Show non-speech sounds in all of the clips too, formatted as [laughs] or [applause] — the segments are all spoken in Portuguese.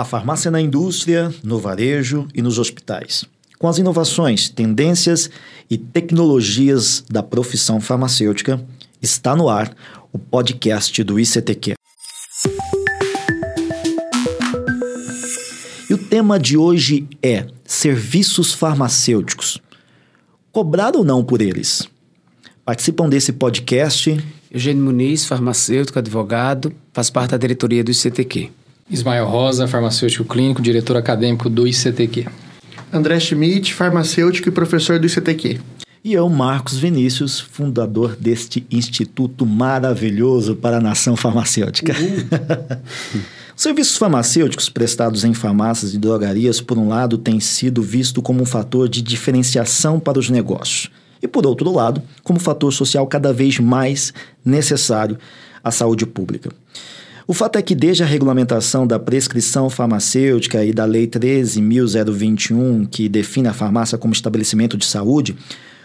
A farmácia na indústria, no varejo e nos hospitais. Com as inovações, tendências e tecnologias da profissão farmacêutica, está no ar o podcast do ICTQ. E o tema de hoje é serviços farmacêuticos. Cobrar ou não por eles? Participam desse podcast Eugênio Muniz, farmacêutico, advogado, faz parte da diretoria do ICTQ. Ismael Rosa, farmacêutico clínico, diretor acadêmico do ICTQ. André Schmidt, farmacêutico e professor do ICTQ. E eu, Marcos Vinícius, fundador deste instituto maravilhoso para a nação farmacêutica. [laughs] Os serviços farmacêuticos prestados em farmácias e drogarias, por um lado, têm sido visto como um fator de diferenciação para os negócios e, por outro lado, como fator social cada vez mais necessário à saúde pública. O fato é que, desde a regulamentação da prescrição farmacêutica e da Lei 13.021, que define a farmácia como estabelecimento de saúde,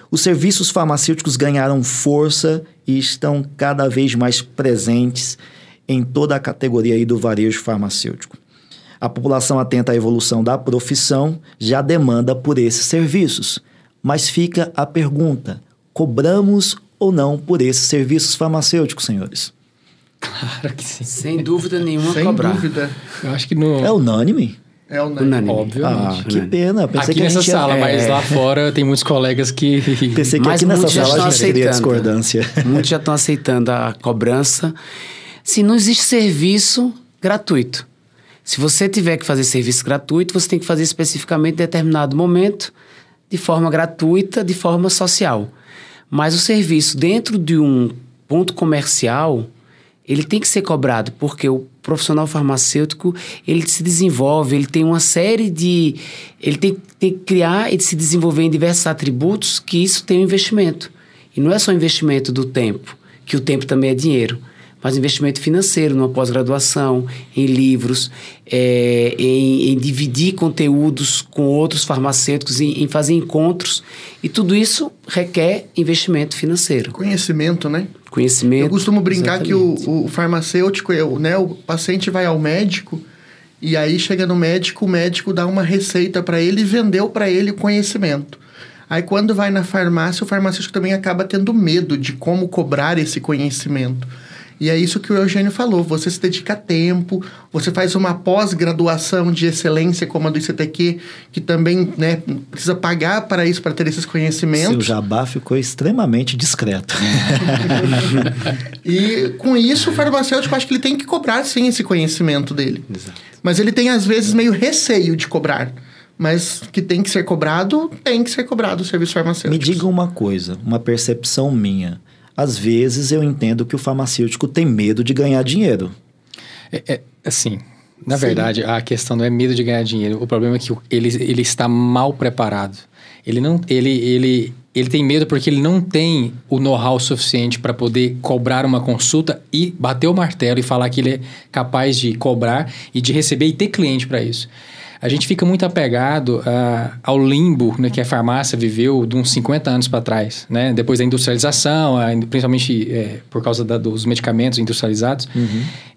os serviços farmacêuticos ganharam força e estão cada vez mais presentes em toda a categoria do varejo farmacêutico. A população atenta à evolução da profissão já demanda por esses serviços. Mas fica a pergunta: cobramos ou não por esses serviços farmacêuticos, senhores? Claro que sim. Sem dúvida nenhuma Sem cobrar. dúvida. Eu acho que no. É unânime? É o Unânime. Obviamente. Ah, que pena. Pensei aqui que a nessa sala, é- mas lá fora tem muitos colegas que. Pensei que Mas aqui nessa sala a estão gente teria aceitando. discordância. Muitos já estão aceitando a cobrança. Se não existe serviço gratuito. Se você tiver que fazer serviço gratuito, você tem que fazer especificamente em determinado momento, de forma gratuita, de forma social. Mas o serviço dentro de um ponto comercial, ele tem que ser cobrado, porque o profissional farmacêutico, ele se desenvolve, ele tem uma série de... Ele tem, tem que criar e se desenvolver em diversos atributos que isso tem um investimento. E não é só investimento do tempo, que o tempo também é dinheiro, mas investimento financeiro numa pós-graduação, em livros, é, em, em dividir conteúdos com outros farmacêuticos, em, em fazer encontros. E tudo isso requer investimento financeiro. Conhecimento, né? Conhecimento. Eu costumo brincar que Exatamente. o, o farmacêutico, o- né, o paciente vai ao médico e aí chega no médico, o médico dá uma receita para ele e vendeu para ele o conhecimento. Aí quando vai na farmácia, o farmacêutico também acaba tendo medo de como cobrar esse conhecimento. E é isso que o Eugênio falou, você se dedica tempo, você faz uma pós-graduação de excelência como a do ICTQ, que também né, precisa pagar para isso, para ter esses Seu conhecimentos. jabá ficou extremamente discreto. [laughs] E com isso, o farmacêutico acho que ele tem que cobrar sim esse conhecimento dele. Mas ele tem, às vezes, meio receio de cobrar. Mas que tem que ser cobrado, tem que ser cobrado o serviço farmacêutico. Me diga uma coisa, uma percepção minha. Às vezes eu entendo que o farmacêutico tem medo de ganhar dinheiro. É, é, assim, na Sim. verdade, a questão não é medo de ganhar dinheiro. O problema é que ele, ele está mal preparado. Ele não, ele, ele, ele tem medo porque ele não tem o know-how suficiente para poder cobrar uma consulta e bater o martelo e falar que ele é capaz de cobrar e de receber e ter cliente para isso. A gente fica muito apegado ah, ao limbo né, que a farmácia viveu de uns 50 anos para trás, né? Depois da industrialização, ah, principalmente eh, por causa da- dos medicamentos industrializados.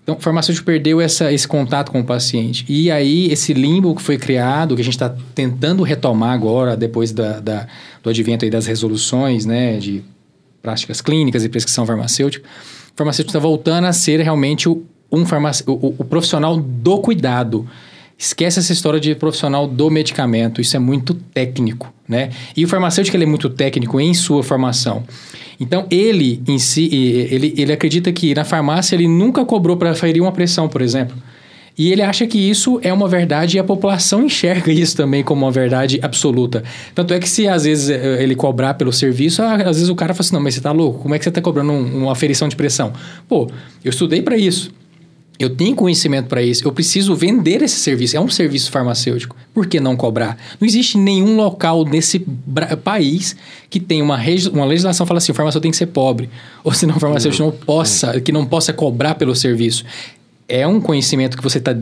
Então, o farmacêutico perdeu essa, esse contato com o paciente. E aí, esse limbo que foi criado, que a gente está tentando retomar agora, depois da, da- do advento das resoluções, né, de práticas clínicas e prescrição farmacêutica, o farmacêutico está voltando a ser realmente o, um farmac... o, o- o profissional do cuidado. Esquece essa história de profissional do medicamento, isso é muito técnico, né? E o farmacêutico ele é muito técnico em sua formação. Então, ele em si, ele, ele acredita que na farmácia ele nunca cobrou para ferir uma pressão, por exemplo. E ele acha que isso é uma verdade e a população [laughs] enxerga isso também como uma verdade absoluta. Tanto é que se às vezes eh, ele cobrar pelo serviço, ah, às vezes o cara fala assim, não, mas você tá louco? Como é que você tá cobrando um- uma aferição de pressão? Pô, eu estudei para isso. Eu tenho conhecimento para isso, eu preciso vender esse serviço. É um serviço farmacêutico. Por que não cobrar? Não existe nenhum local nesse país que tenha uma, uma legislação que fala assim: o farmacêutico tem que ser pobre. [laughs] Ou senão o farmacêutico não possa, que não possa cobrar pelo serviço. É um conhecimento que você está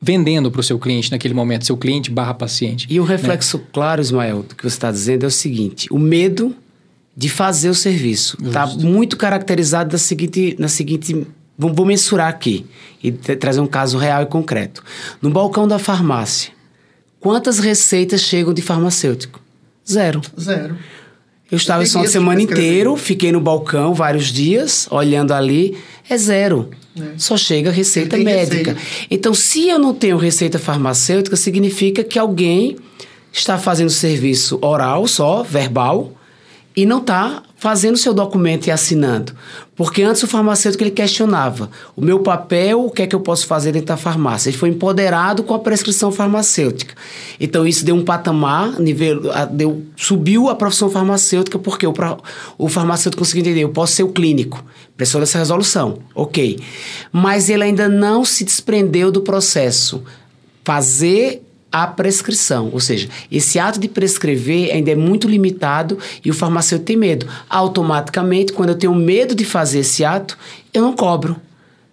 vendendo para o seu cliente naquele momento, seu cliente barra paciente. E o reflexo claro, Ismael, do que você está dizendo é o seguinte: o medo de fazer o serviço está muito caracterizado da seguinte, na seguinte Vou, vou mensurar aqui e tra- trazer um caso real e concreto. No balcão da farmácia, quantas receitas chegam de farmacêutico? Zero. Zero. Eu estava de esse semana inteiro, fiquei no balcão vários dias, olhando ali, é zero. Só chega receita médica. receita. Então, se eu não tenho receita farmacêutica, significa que alguém está fazendo serviço oral só, verbal, e não está fazendo seu documento e assinando. Porque antes o farmacêutico ele questionava: o meu papel, o que é que eu posso fazer dentro da farmácia? Ele foi empoderado com a prescrição farmacêutica. Então isso deu um patamar, nível, deu, subiu a profissão farmacêutica, porque o, o farmacêutico conseguiu entender: eu posso ser o clínico, pressão dessa resolução, ok. Mas ele ainda não se desprendeu do processo. Fazer a prescrição, ou seja, esse ato de prescrever ainda é muito limitado e o farmacêutico tem medo. Automaticamente, quando eu tenho medo de fazer esse ato, eu não cobro.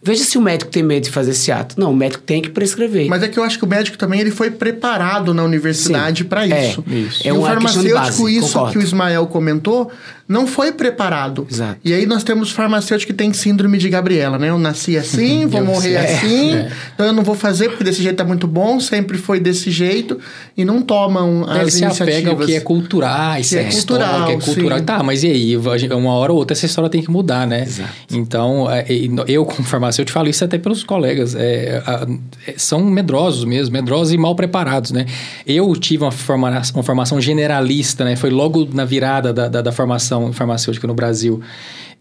Veja se o médico tem medo de fazer esse ato. Não, o médico tem que prescrever. Mas é que eu acho que o médico também ele foi preparado na universidade para É, isso. isso. É o uma questão de farmacêutico, base, isso concordo. que o Ismael comentou, não foi preparado. Exato. E aí nós temos farmacêutico que tem síndrome de Gabriela, né? Eu nasci assim, vou Eu morrer sei. assim, É. então eu não vou fazer porque desse jeito tá muito bom, sempre foi desse jeito, e não tomam as Ele se iniciativas. apega ao que é cultural, isso é, é cultural, história, que é cultural. sim. Tá, mas e aí? Uma hora ou outra essa história tem que mudar, né? Exato. Então, é, e no- eu farmacêutico falo isso até pelos colegas. é, a- é, são medrosos mesmo, medrosos e mal preparados, né? Eu tive uma formação, uma formação generalista, né? Foi logo na virada da, da, da formação farmacêutica no Brasil.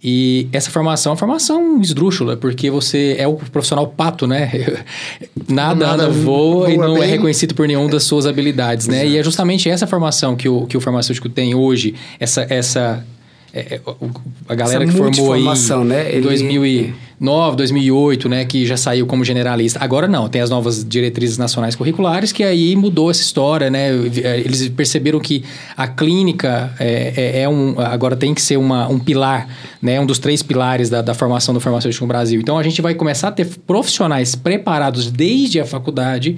E essa formação é uma formação esdrúxula, porque você é o profissional pato, né? [laughs] Nada, Nada anda, voa, e voa não é bem. reconhecido por nenhuma das suas habilidades, né? E é justamente essa formação que o, que o farmacêutico tem hoje, essa... essa é, é, a galera Essa que formou aí né? em Ele- 2009, 2008, né, que já saiu como generalista. Agora não, tem as novas diretrizes nacionais curriculares que aí mudou essa história, né? Eles perceberam que a clínica é, é- é um, agora tem que ser uma, um pilar, né, um dos três pilares da, da formação do farmacêutico no Brasil. Então a gente vai começar a ter profissionais preparados desde a faculdade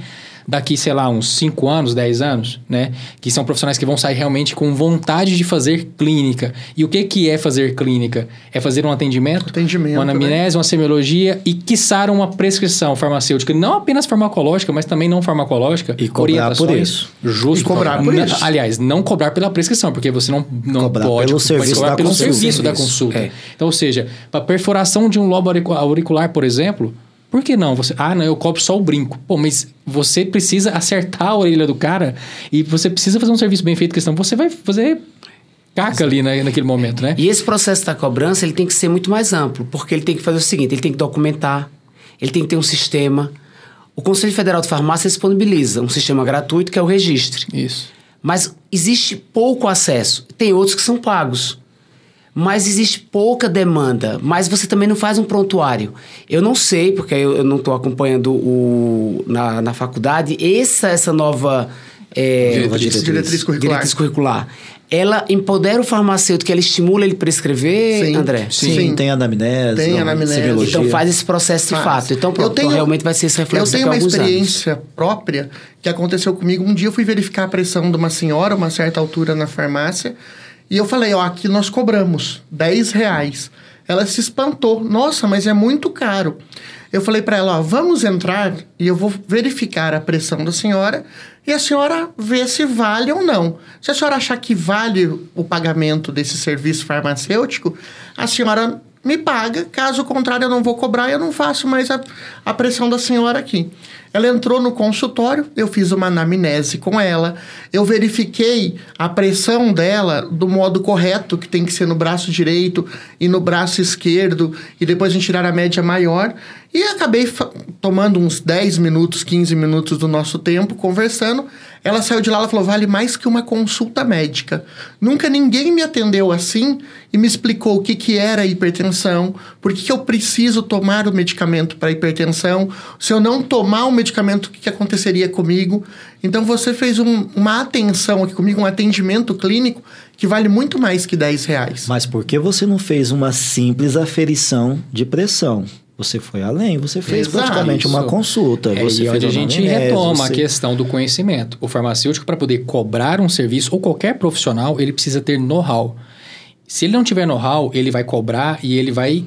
daqui, sei lá, uns 5 anos, 10 anos, né? Que são profissionais que vão sair realmente com vontade de fazer clínica. E o que, que é fazer clínica? É fazer um atendimento, Atendimento, uma né? anamnese, uma semiologia e, quiçá, uma prescrição farmacêutica, não apenas farmacológica, mas também não farmacológica. E cobrar por isso. Justo. E cobrar por isso. Aliás, não cobrar pela prescrição, porque você não, não Cobrar pode pelo serviço cobrar da pelo consulta. serviço da consulta. é. Então, ou seja, para perfuração de um lobo auricu- auricular, por exemplo, por que não? Você, ah, não, eu cobro só o brinco. Pô, mas você precisa acertar a orelha do cara e você precisa fazer um serviço bem feito, questão. Você vai fazer caca ali na, naquele momento, né? E esse processo da cobrança ele tem que ser muito mais amplo, porque ele tem que fazer o seguinte: ele tem que documentar, ele tem que ter um sistema. O Conselho Federal de Farmácia disponibiliza um sistema gratuito que é o registre. Isso. Mas existe pouco acesso. Tem outros que são pagos. Mas existe pouca demanda. Mas você também não faz um prontuário. Eu não sei, porque eu, eu não estou acompanhando o, na, na faculdade, essa, essa nova. É, Diretriz. Diretriz curricular. diretriz curricular. Ela empodera o farmacêutico, ela estimula ele prescrever, Sim. André? Sim, Sim. tem anamnese. Tem não, anamnese. semiologia. Então faz esse processo de Faz. fato. Então, pronto, tenho- então realmente vai ser esse reflexo Eu tenho uma alguns anos. experiência própria que aconteceu comigo. Um dia eu fui verificar a pressão de uma senhora, uma certa altura na farmácia, e eu falei, ó, aqui nós cobramos 10 reais. Ela se espantou. Nossa, mas é muito caro. Eu falei para ela, ó, vamos entrar e eu vou verificar a pressão da senhora e a senhora vê se vale ou não. Se a senhora achar que vale o pagamento desse serviço farmacêutico, a senhora me paga. Caso contrário, eu não vou cobrar, eu não faço mais a, a pressão da senhora aqui. Ela entrou no consultório, eu fiz uma anamnese com ela, eu verifiquei a pressão dela do modo correto, que tem que ser no braço direito e no braço esquerdo, e depois a gente tirar a média maior. E acabei tomando uns 10 minutos, 15 minutos do nosso tempo, conversando. Ela saiu de lá, ela falou, vale mais que uma consulta médica. Nunca ninguém me atendeu assim e me explicou o que, que era hipertensão, por que, eu preciso tomar o medicamento para hipertensão, se eu não tomar o medicamento, o que, que aconteceria comigo. Então você fez um- uma atenção aqui comigo, um atendimento clínico que vale muito mais que 10 reais. Mas por que você não fez uma simples aferição de pressão? Você foi além, você fez Exato. praticamente uma consulta. É, você e fez onde a gente anamnese, retoma a você- questão do conhecimento. O farmacêutico, para poder cobrar um serviço, ou qualquer profissional, ele precisa ter know-how. Se ele não tiver know-how, ele vai cobrar e ele vai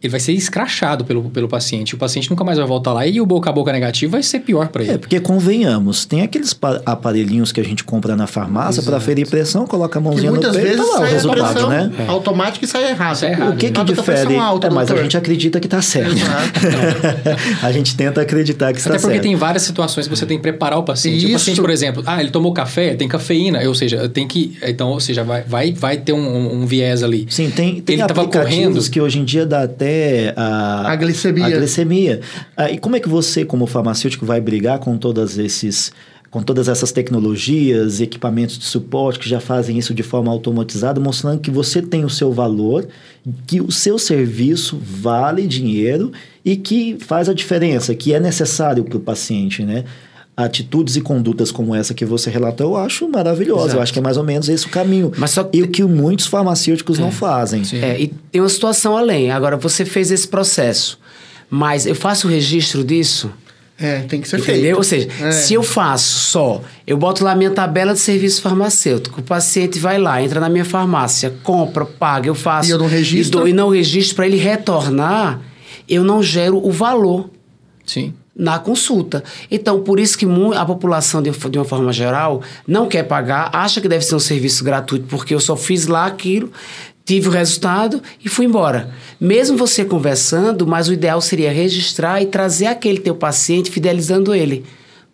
ele vai ser escrachado pelo, pelo paciente. O paciente nunca mais vai voltar lá e o boca a boca negativo vai ser pior para ele. É, porque convenhamos, tem aqueles aparelhinhos que a gente compra na farmácia para ferir pressão, coloca a mãozinha no peito e tá lá o resultado, né? É. Automático e sai errado. Sai errado. O que que difere? Alta, é, mas a gente acredita que está certo. [laughs] a gente tenta acreditar que está certo. Até porque tem várias situações que você tem que preparar o paciente. Isso. O paciente, por exemplo, ah, ele tomou café, tem cafeína, ou seja, tem que, então, ou seja, vai, vai, vai ter um, um, um viés ali. Sim, tem, tem ele aplicativos correndo, que hoje em dia dá até a, a glicemia. A glicemia. Ah, e como é que você, como farmacêutico, vai brigar com todas esses com todas essas tecnologias, equipamentos de suporte que já fazem isso de forma automatizada, mostrando que você tem o seu valor, que o seu serviço vale dinheiro e que faz a diferença, que é necessário para o paciente, né? Atitudes e condutas como essa que você relatou, eu acho maravilhosa. Exato. Eu acho que é mais ou menos esse o caminho. Mas só. E o que muitos farmacêuticos é. não fazem. É, e tem uma situação além. Agora, você fez esse processo, mas eu faço o registro disso? É, tem que ser Entendeu? feito. Ou seja, é. se eu faço só, eu boto lá minha tabela de serviço farmacêutico, o paciente vai lá, entra na minha farmácia, compra, paga, eu faço. E eu não registro? E, dou, e não registro para ele retornar, eu não gero o valor. Sim na consulta. Então, por isso que a população, de, uma forma geral, não quer pagar, acha que deve ser um serviço gratuito, porque eu só fiz lá aquilo, tive o resultado e fui embora. Mesmo você conversando, mas o ideal seria registrar e trazer aquele teu paciente, fidelizando ele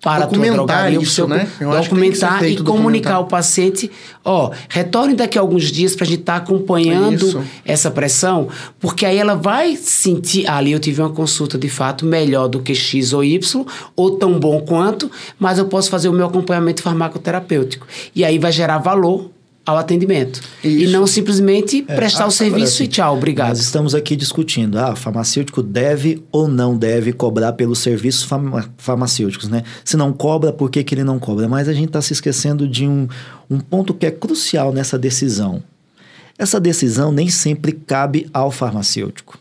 para documentar isso, seu, né? Eu documentar e comunicar ao paciente, ó, retorne daqui a alguns dias para a gente estar tá acompanhando isso. essa pressão, porque aí ela vai sentir, ah, ali eu tive uma consulta de fato melhor do que X ou Y, ou tão bom quanto, mas eu posso fazer o meu acompanhamento farmacoterapêutico. E aí vai gerar valor ao atendimento. Isso. E não simplesmente é, prestar o serviço e tchau, obrigado. Nós estamos aqui discutindo, ah, o farmacêutico deve ou não deve cobrar pelos serviços farmacêuticos, né? Se não cobra, por que, que ele não cobra? Mas a gente está se esquecendo de um, um ponto que é crucial nessa decisão. Essa decisão nem sempre cabe ao farmacêutico.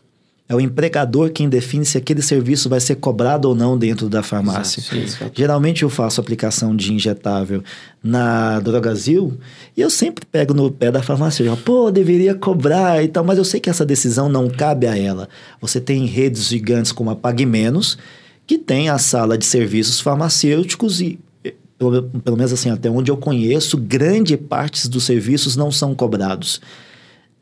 É o empregador quem define se aquele serviço vai ser cobrado ou não dentro da farmácia. Exato, Geralmente eu faço aplicação de injetável na Drogazil e eu sempre pego no pé da farmácia. Pô, deveria cobrar e tal, mas eu sei que essa decisão não cabe a ela. Você tem redes gigantes como a Pague Menos, que tem a sala de serviços farmacêuticos e pelo, pelo menos assim, até onde eu conheço, grande parte dos serviços não são cobrados.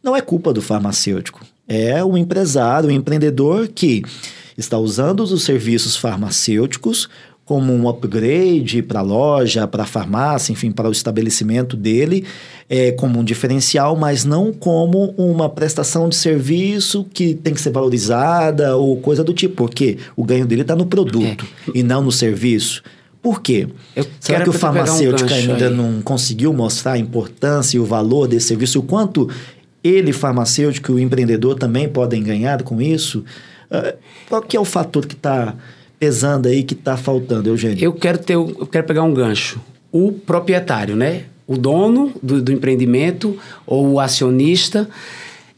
Não é culpa do farmacêutico é o empresário, o empreendedor que está usando os serviços farmacêuticos como um upgrade para a loja, para a farmácia, enfim, para o estabelecimento dele, é, como um diferencial, mas não como uma prestação de serviço que tem que ser valorizada ou coisa do tipo, porque o ganho dele está no produto é. e não no serviço. Por quê? Eu Será que o farmacêutico um ainda aí. não conseguiu mostrar a importância e o valor desse serviço, o quanto ele, farmacêutico e o empreendedor também podem ganhar com isso? Uh, qual que é o fator que está pesando aí, que está faltando, Eugênio? Eu quero, ter, eu quero pegar um gancho. O proprietário, né? O dono do, do empreendimento ou o acionista...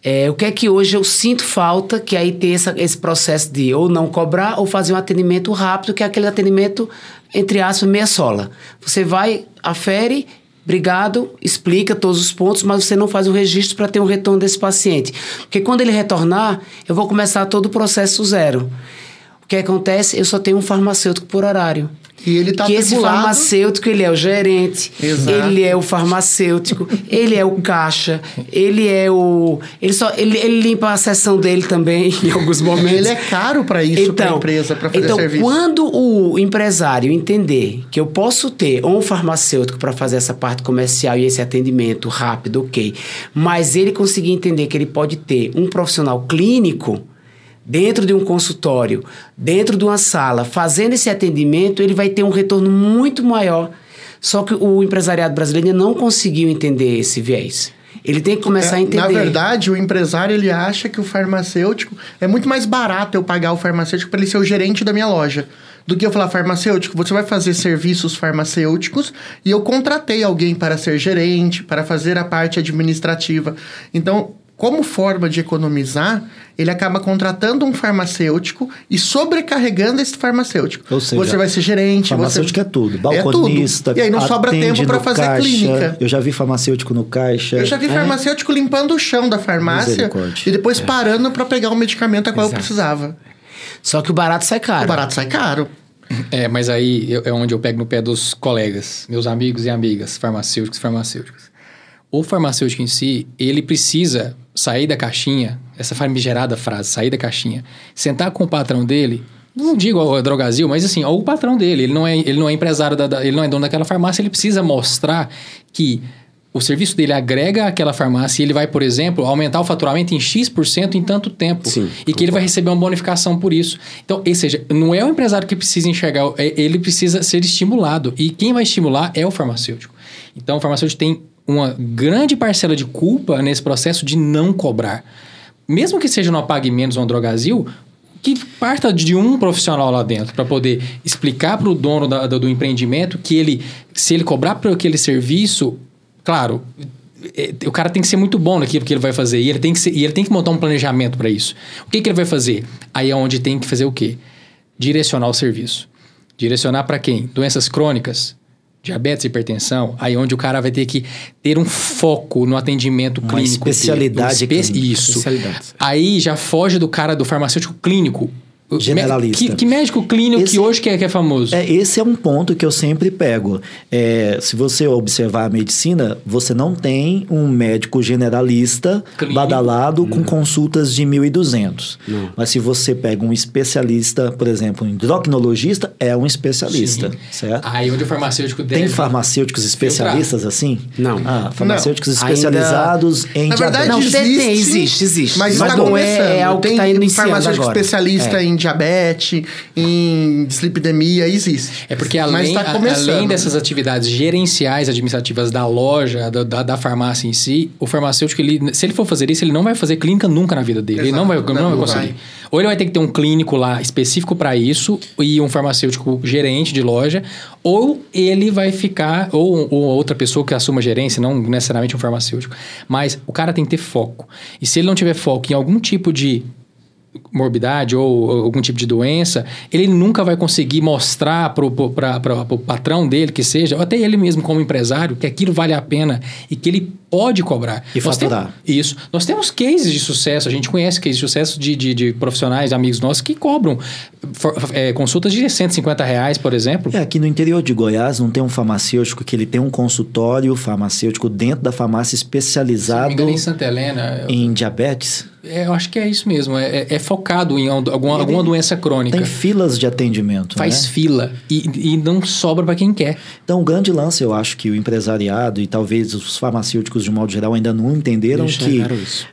É, o que é que hoje eu sinto falta, que aí tem essa, esse processo de ou não cobrar ou fazer um atendimento rápido, que é aquele atendimento, entre aspas, meia sola. Você vai, afere Obrigado, explica todos os pontos, mas você não faz o registro para ter um retorno desse paciente. Porque quando ele retornar, eu vou começar todo o processo zero. O que acontece? Eu só tenho um farmacêutico por horário. E ele tá que esse farmacêutico, ele é o gerente, Exato. ele é o farmacêutico, ele é o caixa, ele é o... Ele, só, ele, ele limpa a sessão dele também [laughs] em alguns momentos. Ele é caro para isso, então, para a empresa, para fazer então, serviço. quando o empresário entender que eu posso ter um farmacêutico para fazer essa parte comercial e esse atendimento rápido, ok, mas ele conseguir entender que ele pode ter um profissional clínico dentro de um consultório, dentro de uma sala, fazendo esse atendimento, ele vai ter um retorno muito maior. Só que o empresariado brasileiro não conseguiu entender esse viés. Ele tem que começar é, a entender. Na verdade, o empresário ele acha que o farmacêutico é muito mais barato eu pagar o farmacêutico para ele ser o gerente da minha loja do que eu falar farmacêutico, você vai fazer serviços farmacêuticos e eu contratei alguém para ser gerente, para fazer a parte administrativa. Então, como forma de economizar, ele acaba contratando um farmacêutico e sobrecarregando esse farmacêutico. Ou seja, você vai ser gerente, farmacêutico você... é tudo, balconista, é tudo. E aí não sobra tempo para fazer caixa. clínica. Eu já vi farmacêutico no caixa. Eu já vi é. farmacêutico limpando o chão da farmácia e depois é. parando para pegar o medicamento a qual Exato. eu precisava. Só que o barato sai caro. O barato sai caro. É, mas aí eu- é onde eu pego no pé dos colegas, meus amigos e amigas, farmacêuticos e farmacêuticas. O farmacêutico em si, ele precisa sair da caixinha, essa famigerada frase, sair da caixinha, sentar com o patrão dele, não digo ao Drogazil, mas assim, ao patrão dele, ele não é, ele não é empresário, da, da- ele não é dono daquela farmácia, ele precisa mostrar que o serviço dele agrega àquela farmácia e ele vai, por exemplo, aumentar o faturamento em X% em tanto tempo. Sim, e que ele vai receber uma bonificação por isso. Então, ou seja, não é o empresário que precisa enxergar, é- ele precisa ser estimulado. E quem vai estimular é o farmacêutico. Então, o farmacêutico tem uma grande parcela de culpa nesse processo de não cobrar. Mesmo que seja no Pague Menos ou no Drogazil, que parta de um profissional lá dentro para poder explicar para o dono da- do, empreendimento que ele, se ele cobrar por aquele serviço, claro, é, o cara tem que ser muito bom naquilo que ele vai fazer e ele tem que, ser- e ele tem que montar um planejamento para isso. O que, que ele vai fazer? Aí é onde tem que fazer o quê? Direcionar o serviço. Direcionar para quem? Doenças crônicas, diabetes, hipertensão, aí onde o cara vai ter que ter um foco no atendimento Uma clínico. dele. especialidade Um espe- clínica. Isso. Especialidades. Aí já foge do cara do farmacêutico clínico. Generalista. Que, que médico clínico Esse- que hoje que é, que é famoso? É, esse é um ponto que eu sempre pego. É, se você observar a medicina, você não tem um médico generalista Clínico. badalado com consultas de 1.200. Mas se você pega um especialista, por exemplo, um endocrinologista, é um especialista, Sim. certo? Aí onde o farmacêutico deve... Tem farmacêuticos especialistas assim? Não. Ah, farmacêuticos Ainda- especializados em Na verdade, diabetes. Não, existe, existe, existe. Mas, Mas está não é- é algo que Tem tá iniciando farmacêutico agora. especialista É. em diabetes, em dislipidemia, existe. É porque além, tá além dessas atividades gerenciais administrativas da loja, da, da, da farmácia em si, o farmacêutico, ele, se ele for fazer isso, ele não vai fazer clínica nunca na vida dele. Ele não vai, Exato. não vai Não conseguir. vai. Ou ele vai ter que ter um clínico lá específico para isso e um farmacêutico gerente de loja, ou ele vai ficar, ou, ou outra pessoa que assuma gerência, não necessariamente um farmacêutico. Mas o cara tem que ter foco. E se ele não tiver foco em algum tipo de morbidade ou algum tipo de doença, ele nunca vai conseguir mostrar para o patrão dele, que seja, ou até ele mesmo como empresário, que aquilo vale a pena e que ele pode cobrar. E Nós faturar. temos- isso. Nós temos cases de sucesso, a gente conhece cases de sucesso de, de, de profissionais, amigos nossos, que cobram for- é, consultas de 150 reais, por exemplo. É, aqui no interior de Goiás não tem um farmacêutico que ele tem um consultório farmacêutico dentro da farmácia especializado engano, em Santa Helena, eu, em diabetes? É, eu acho que é isso mesmo. É, é- é focado em alguma, alguma doença crônica. Tem filas de atendimento, Faz né? fila e, e não sobra para quem quer. Então, o grande lance, eu acho que o empresariado e talvez os farmacêuticos de modo geral ainda não entenderam Não que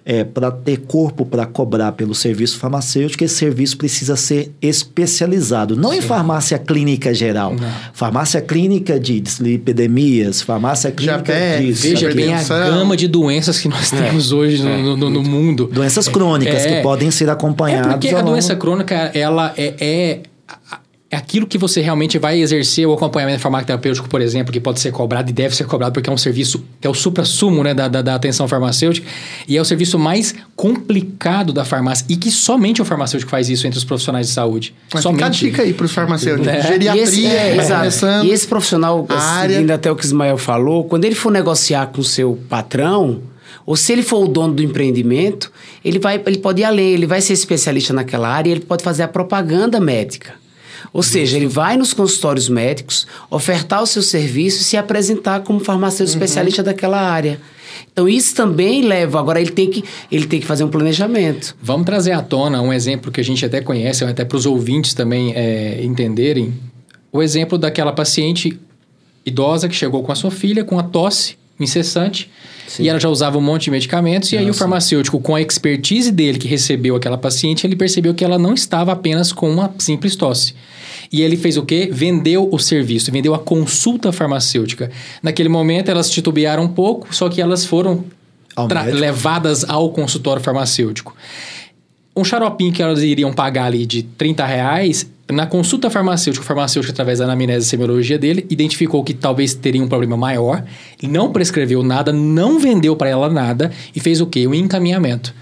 é, para ter corpo para cobrar pelo serviço farmacêutico, esse serviço precisa ser especializado. Não em farmácia clínica geral. Farmácia clínica de dislipidemias, farmácia clínica Diabetes, de Veja bem a gama de doenças que nós temos hoje no, no- no mundo. doenças crônicas É. que podem ser É acompanhadas. porque a longo- doença crônica, ela é, é, é aquilo que você realmente vai exercer o acompanhamento farmacoterapêutico, por exemplo, que pode ser cobrado e deve ser cobrado, porque é um serviço que é o supra-sumo né, da, da, da atenção farmacêutica, e é o serviço mais complicado da farmácia, e que somente o farmacêutico faz isso entre os profissionais de saúde. Mas fica a somente. dica aí para os farmacêuticos. É. Geriatria, E esse, é, exato. começando. E esse profissional, área. seguindo até o que o Ismael falou, quando ele for negociar com o seu patrão, ou se ele for o dono do empreendimento, ele, vai, ele pode ir além, ele vai ser especialista naquela área e ele pode fazer a propaganda médica. Ou seja, ele vai nos consultórios médicos, ofertar o seu serviço e se apresentar como farmacêutico especialista daquela área. Então, isso também leva. Agora, ele tem que, ele tem que fazer um planejamento. Vamos trazer à tona um exemplo que a gente até conhece, até para os ouvintes também é, entenderem. O exemplo daquela paciente idosa que chegou com a sua filha com a tosse incessante e ela já usava um monte de medicamentos e aí o farmacêutico com a expertise dele que recebeu aquela paciente ele percebeu que ela não estava apenas com uma simples tosse e ele fez o quê? Vendeu o serviço, vendeu a consulta farmacêutica. Naquele momento elas titubearam um pouco, só que elas foram Ao levadas ao consultório farmacêutico. Um xaropinho que elas iriam pagar ali de 30 reais, na consulta farmacêutica, o farmacêutico, através da anamnese e semiologia dele, identificou que talvez teria um problema maior, não prescreveu nada, não vendeu para ela nada e fez o quê? O encaminhamento.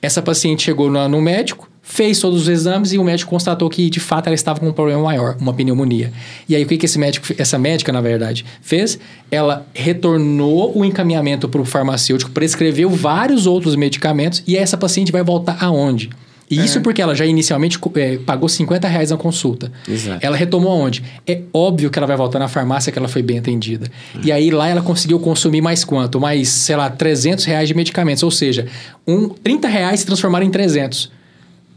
Essa paciente chegou no médico, fez todos os exames e o médico constatou que de fato ela estava com um problema maior, uma pneumonia. E aí o que, que esse médico, essa médica na verdade fez? Ela retornou o encaminhamento para o farmacêutico, prescreveu vários outros medicamentos e essa paciente vai voltar aonde? E isso porque ela já inicialmente é, pagou 50 reais na consulta. Exato. Ela retomou aonde? É óbvio que ela vai voltar na farmácia que ela foi bem atendida. E aí lá ela conseguiu consumir mais quanto? Mais, sei lá, 300 reais de medicamentos. Ou seja, um, 30 reais se transformaram em 300.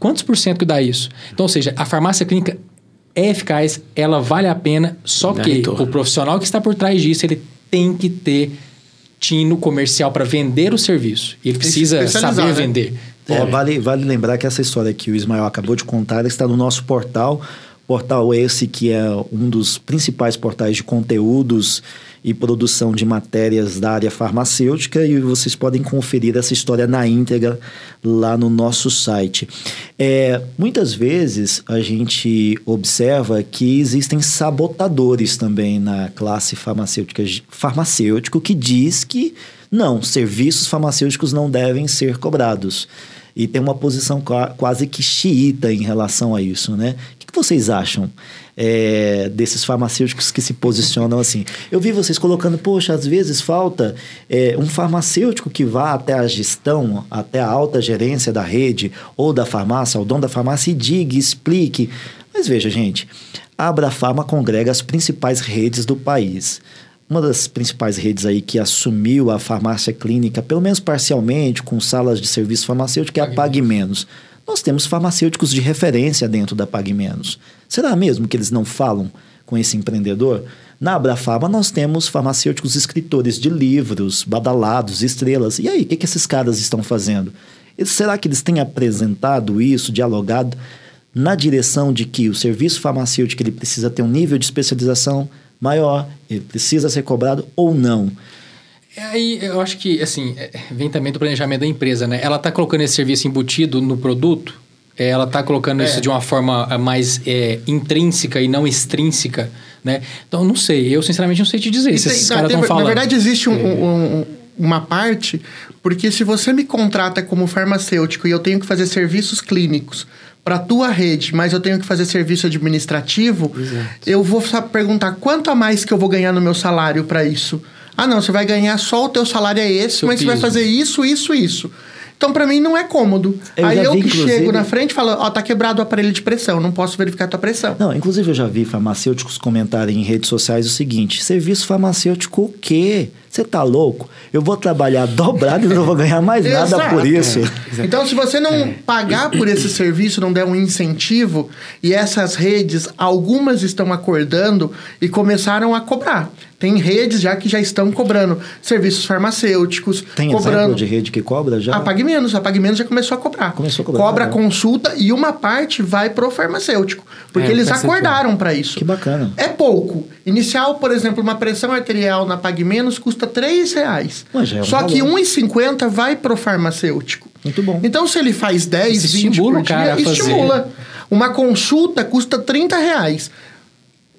Quantos por cento que dá isso? Então, ou seja, a farmácia clínica é eficaz, ela vale a pena, só Dá que retorno. o profissional que está por trás disso, ele tem que ter tino comercial para vender o serviço. Ele precisa saber né? vender. É, vale, vale lembrar que essa história que o Ismael acabou de contar está no nosso portal. Portal esse que é um dos principais portais de conteúdos e produção de matérias da área farmacêutica e vocês podem conferir essa história na íntegra lá no nosso site. É, muitas vezes a gente observa que existem sabotadores também na classe farmacêutica farmacêutico que diz que não, serviços farmacêuticos não devem ser cobrados. E tem uma posição qua- quase que xiita em relação a isso, né? O que vocês acham é, desses farmacêuticos que se posicionam assim? Eu vi vocês colocando, poxa, às vezes falta é, um farmacêutico que vá até a gestão, até a alta gerência da rede ou da farmácia, ao dono da farmácia e diga, explique. Mas veja, gente, a Abrafarma congrega as principais redes do país uma das principais redes aí que assumiu a farmácia clínica, pelo menos parcialmente, com salas de serviço farmacêutico, é a Pague Menos. Nós temos farmacêuticos de referência dentro da Pague Menos. Será mesmo que eles não falam com esse empreendedor? Na Abrafarma nós temos farmacêuticos escritores de livros, badalados, estrelas. E aí, o que, que esses caras estão fazendo? Será que eles têm apresentado isso, dialogado na direção de que o serviço farmacêutico ele precisa ter um nível de especialização maior, ele precisa ser cobrado ou não? É Aí eu acho que, assim, é, vem também do planejamento da empresa, né? Ela está colocando esse serviço embutido no produto, é, ela está colocando isso de uma forma é, mais é, intrínseca e não extrínseca, né? Então, não sei, eu sinceramente não sei te dizer se E tem- esses não, caras estão falando. Na verdade, existe um- um- um- uma parte, porque se você me contrata como farmacêutico e eu tenho que fazer serviços clínicos para tua rede, mas eu tenho que fazer serviço administrativo, eu vou perguntar quanto a mais que eu vou ganhar no meu salário para isso. Ah, não, você vai ganhar só o teu salário é esse, Seu mas você vai piso. fazer isso, isso, isso. Então, para mim, não é cômodo. Eu Aí eu vi, que inclusive- chego na frente e falo, ó, tá quebrado o aparelho de pressão, não posso verificar a tua pressão. Não, inclusive eu já vi farmacêuticos comentarem em redes sociais o seguinte: serviço farmacêutico o quê? Você tá louco? Eu vou trabalhar [laughs] dobrado e não vou ganhar mais nada por isso. Então, se você não pagar por esse serviço, não der um incentivo, e essas redes, algumas estão acordando e começaram a cobrar. Tem redes já que já estão cobrando serviços farmacêuticos, Tem cobrando. exemplo de rede que cobra já? A Pague Menos, a Pague Menos já começou a cobrar. Começou a cobrar, Cobra consulta e uma parte vai pro farmacêutico. Porque É, eles acordaram para isso. Que bacana. É pouco. Inicial, por exemplo, uma pressão arterial na Pague Menos custa 3 reais. É um Só que valor. R$ 1,50 vai pro farmacêutico. Muito bom. Então, se ele faz 10, Isso 20 estimula por dia, a fazer. estimula. Uma consulta custa 30 reais.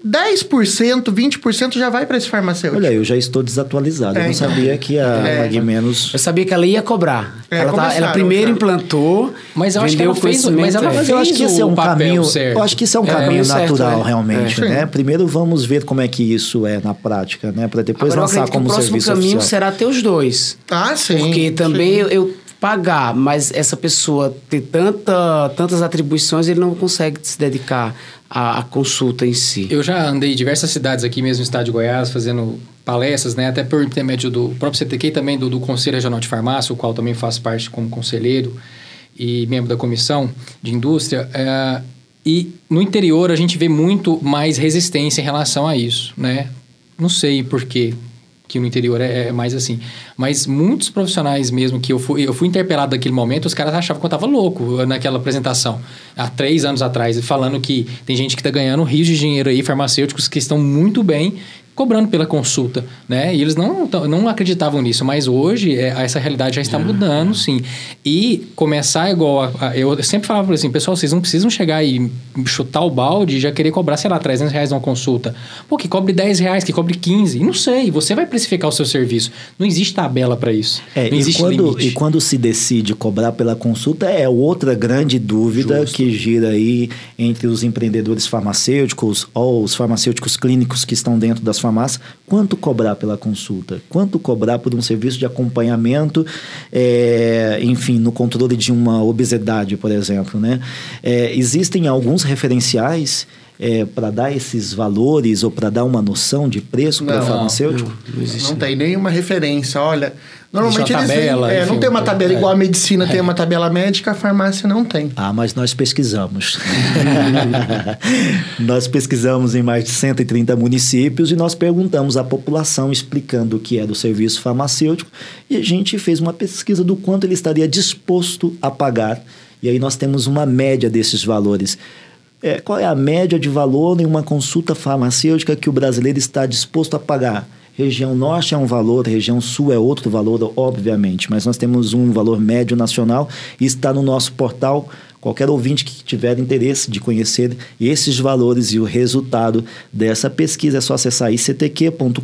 10%, 20% já vai para esse farmacêutico. Olha, eu já estou desatualizado. eu É, não então. sabia que a É. Menos. Eu sabia que ela ia cobrar. É, ela, tá- ela primeiro já. implantou, Mas eu acho que ela o fez- mas ela é. Mas eu acho que fez esse é um caminho. certo. Eu acho que esse é um É, caminho certo, natural, é. realmente, É. né? Primeiro vamos ver como é que isso é na prática, né? Para depois Agora, eu lançar como o próximo serviço caminho oficial. será ter os dois. Ah, sim. Porque também sim. eu, eu pagar, mas essa pessoa ter tanta, tantas atribuições, ele não consegue se dedicar à, à consulta em si. Eu já andei em diversas cidades aqui mesmo no estado de Goiás, fazendo palestras, né? Até por intermédio do próprio CTQ e também do, do Conselho Regional de Farmácia, o qual também faço parte como conselheiro e membro da comissão de indústria. é, e no interior a gente vê muito mais resistência em relação a isso, né? Não sei por quê que no interior é, é mais assim. Mas muitos profissionais mesmo que eu fui, eu fui interpelado naquele momento, os caras achavam que eu tava louco naquela apresentação. Há três anos atrás, falando que tem gente que tá ganhando rios de dinheiro aí, farmacêuticos que estão muito bem, cobrando pela consulta, né? E eles não, não acreditavam nisso, mas hoje é, essa realidade já está mudando, sim. E começar igual... A, a, eu sempre falava assim, pessoal, vocês não precisam chegar e chutar o balde e já querer cobrar, sei lá, 300 reais numa consulta. Pô, que cobre 10 reais, que cobre 15. Não sei, você vai precificar o seu serviço. Não existe tabela para isso. É, não existe e quando, limite. E quando se decide cobrar pela consulta, é outra grande dúvida Justo. que gira aí entre os empreendedores farmacêuticos ou os farmacêuticos clínicos que estão dentro das farmácias, quanto cobrar pela consulta? Quanto cobrar por um serviço de acompanhamento, é, enfim, no controle de uma obesidade, por exemplo, né? É, existem alguns referenciais é, para dar esses valores ou para dar uma noção de preço para o farmacêutico? Não, não, não tem nenhuma referência. Olha, normalmente eles tabela, vêm, é, enfim, não tem uma tabela é, igual a medicina tem uma tabela médica, a farmácia não tem. Ah, mas nós pesquisamos. [laughs] nós pesquisamos em mais de 130 municípios e nós perguntamos à população explicando o que era o serviço farmacêutico e a gente fez uma pesquisa do quanto ele estaria disposto a pagar. E aí nós temos uma média desses valores. É, qual é a média de valor em uma consulta farmacêutica que o brasileiro está disposto a pagar? Região norte é um valor, região sul é outro valor, obviamente, mas nós temos um valor médio nacional e está no nosso portal. Qualquer ouvinte que tiver interesse de conhecer esses valores e o resultado dessa pesquisa é só acessar ictq.com.br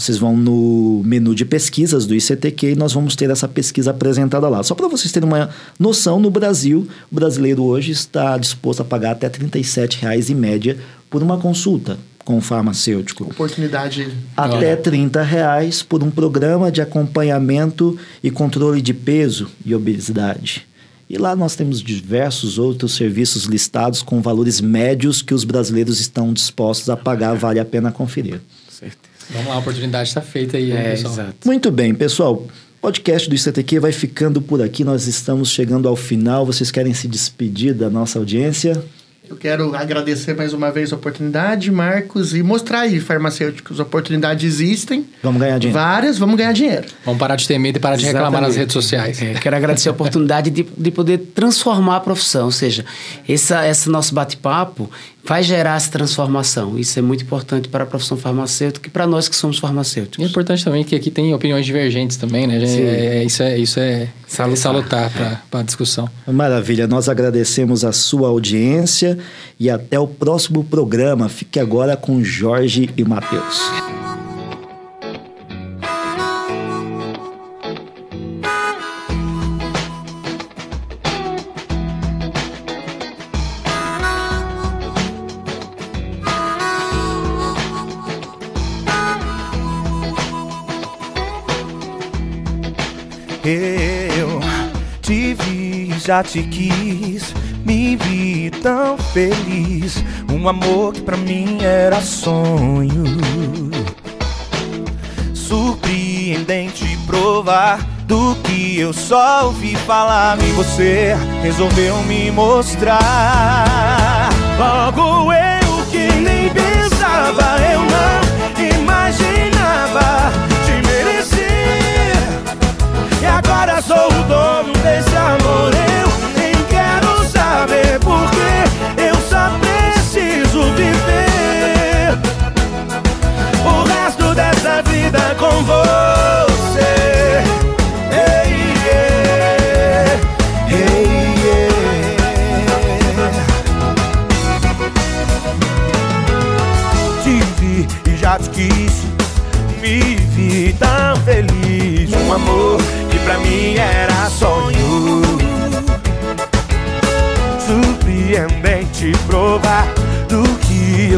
vocês vão no menu de pesquisas do ICTQ e nós vamos ter essa pesquisa apresentada lá. Só para vocês terem uma noção, no Brasil, o brasileiro hoje está disposto a pagar até R$ 37,00 em média por uma consulta com o farmacêutico. Oportunidade. Até 30 reais por um programa de acompanhamento e controle de peso e obesidade. E lá nós temos diversos outros serviços listados com valores médios que os brasileiros estão dispostos a pagar, vale a pena conferir. Certeza. Vamos lá, a oportunidade está feita aí, é, pessoal. Exato. Muito bem, pessoal. O podcast do ICTQ vai ficando por aqui. Nós estamos chegando ao final. Vocês querem se despedir da nossa audiência? Eu quero agradecer mais uma vez a oportunidade, Marcos, e mostrar aí, farmacêuticos, oportunidades existem. Vamos ganhar dinheiro. Várias, vamos ganhar dinheiro. Vamos parar de ter medo e parar de reclamar nas Exatamente. redes sociais. É, quero agradecer a oportunidade de, de poder transformar a profissão. Ou seja, essa, esse nosso bate-papo vai gerar essa transformação. Isso é muito importante para a profissão farmacêutica e para nós que somos E é farmacêuticos. importante também que aqui tem opiniões divergentes também, né? Sim. É, isso é, isso é Salutar. salutar, salutar para a discussão. Maravilha, nós agradecemos a sua audiência e até o próximo programa. Fique agora com Jorge e Matheus. Já te quis, me vi tão feliz. Um amor que pra mim era sonho. Surpreendente provar do que eu só ouvi falar. E você resolveu me mostrar. Logo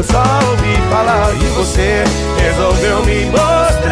só ouvi falar E você. Resolveu me mostrar